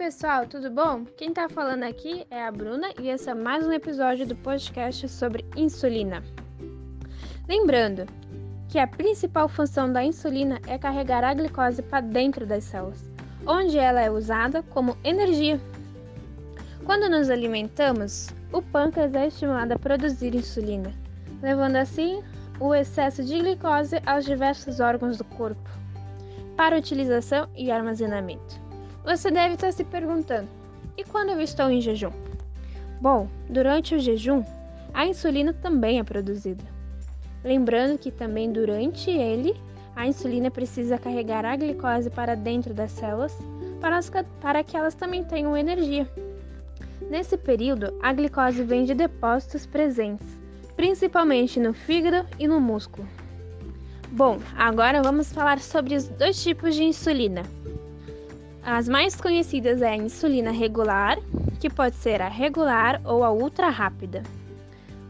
pessoal, tudo bom? Quem tá falando aqui é a Bruna e esse é mais um episódio do podcast sobre insulina. Lembrando que a principal função da insulina é carregar a glicose para dentro das células, onde ela é usada como energia. Quando nos alimentamos, o pâncreas é estimulado a produzir insulina, levando assim o excesso de glicose aos diversos órgãos do corpo para utilização e armazenamento. Você deve estar se perguntando: e quando eu estou em jejum? Bom, durante o jejum, a insulina também é produzida. Lembrando que também durante ele, a insulina precisa carregar a glicose para dentro das células para, que elas também tenham energia. Nesse período, a glicose vem de depósitos presentes, principalmente no fígado e no músculo. Bom, agora vamos falar sobre os dois tipos de insulina. As mais conhecidas é a insulina regular, que pode ser a regular ou a ultra rápida.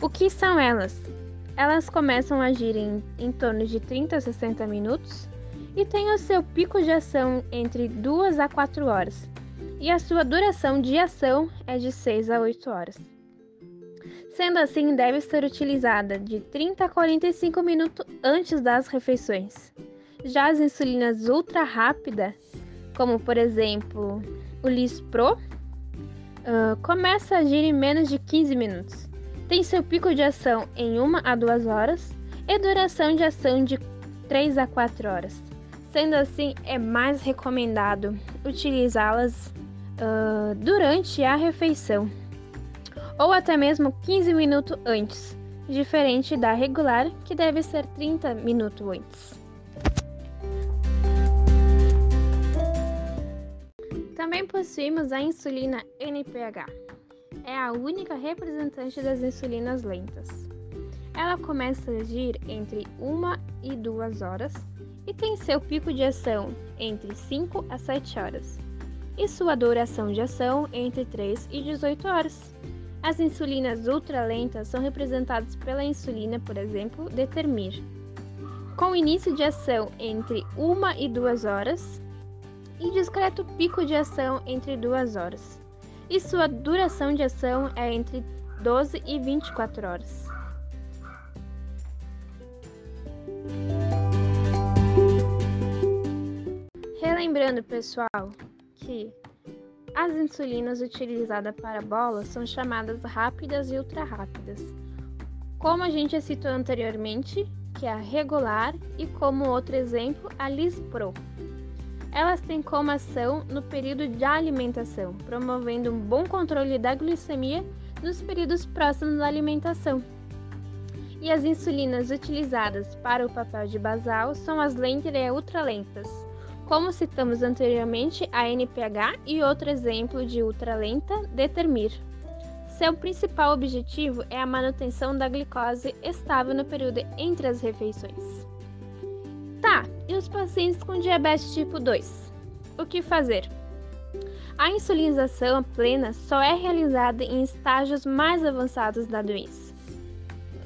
O que são elas? Elas começam a agir em, em torno de 30 a 60 minutos e têm o seu pico de ação entre 2 a 4 horas, e a sua duração de ação é de 6 a 8 horas. Sendo assim, deve ser utilizada de 30 a 45 minutos antes das refeições. Já as insulinas ultra rápida como por exemplo o Lispro, uh, começa a agir em menos de 15 minutos. Tem seu pico de ação em 1 a 2 horas e duração de ação de 3 a 4 horas. Sendo assim, é mais recomendado utilizá-las uh, durante a refeição ou até mesmo 15 minutos antes, diferente da regular, que deve ser 30 minutos antes. Também possuímos a insulina NPH. É a única representante das insulinas lentas. Ela começa a agir entre 1 e 2 horas e tem seu pico de ação entre 5 a 7 horas, e sua duração de ação entre 3 e 18 horas. As insulinas ultralentas são representadas pela insulina, por exemplo, Determir, com início de ação entre 1 e 2 horas e discreto pico de ação entre 2 horas, e sua duração de ação é entre 12 e 24 horas. Relembrando, pessoal, que as insulinas utilizadas para bolas são chamadas rápidas e ultra rápidas. Como a gente citou anteriormente, que é a regular e como outro exemplo, a Lispro. Elas têm como ação no período de alimentação, promovendo um bom controle da glicemia nos períodos próximos da alimentação. E as insulinas utilizadas para o papel de basal são as lentas e ultralentas. Como citamos anteriormente, a NPH e outro exemplo de ultralenta, Determir. Seu principal objetivo é a manutenção da glicose estável no período entre as refeições. E os pacientes com diabetes tipo 2? O que fazer? A insulinização plena só é realizada em estágios mais avançados da doença.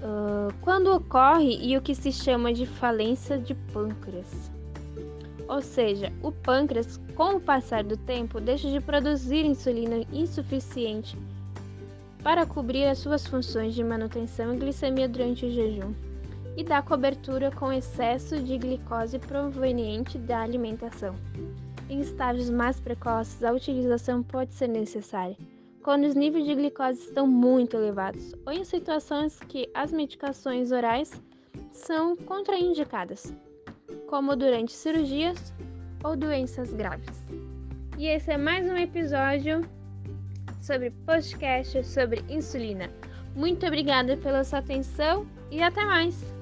Uh, quando ocorre e o que se chama de falência de pâncreas. Ou seja, o pâncreas, com o passar do tempo, deixa de produzir insulina insuficiente para cobrir as suas funções de manutenção e glicemia durante o jejum e dá cobertura com excesso de glicose proveniente da alimentação. Em estágios mais precoces, a utilização pode ser necessária, quando os níveis de glicose estão muito elevados ou em situações que as medicações orais são contraindicadas, como durante cirurgias ou doenças graves. E esse é mais um episódio sobre podcast sobre insulina. Muito obrigada pela sua atenção e até mais!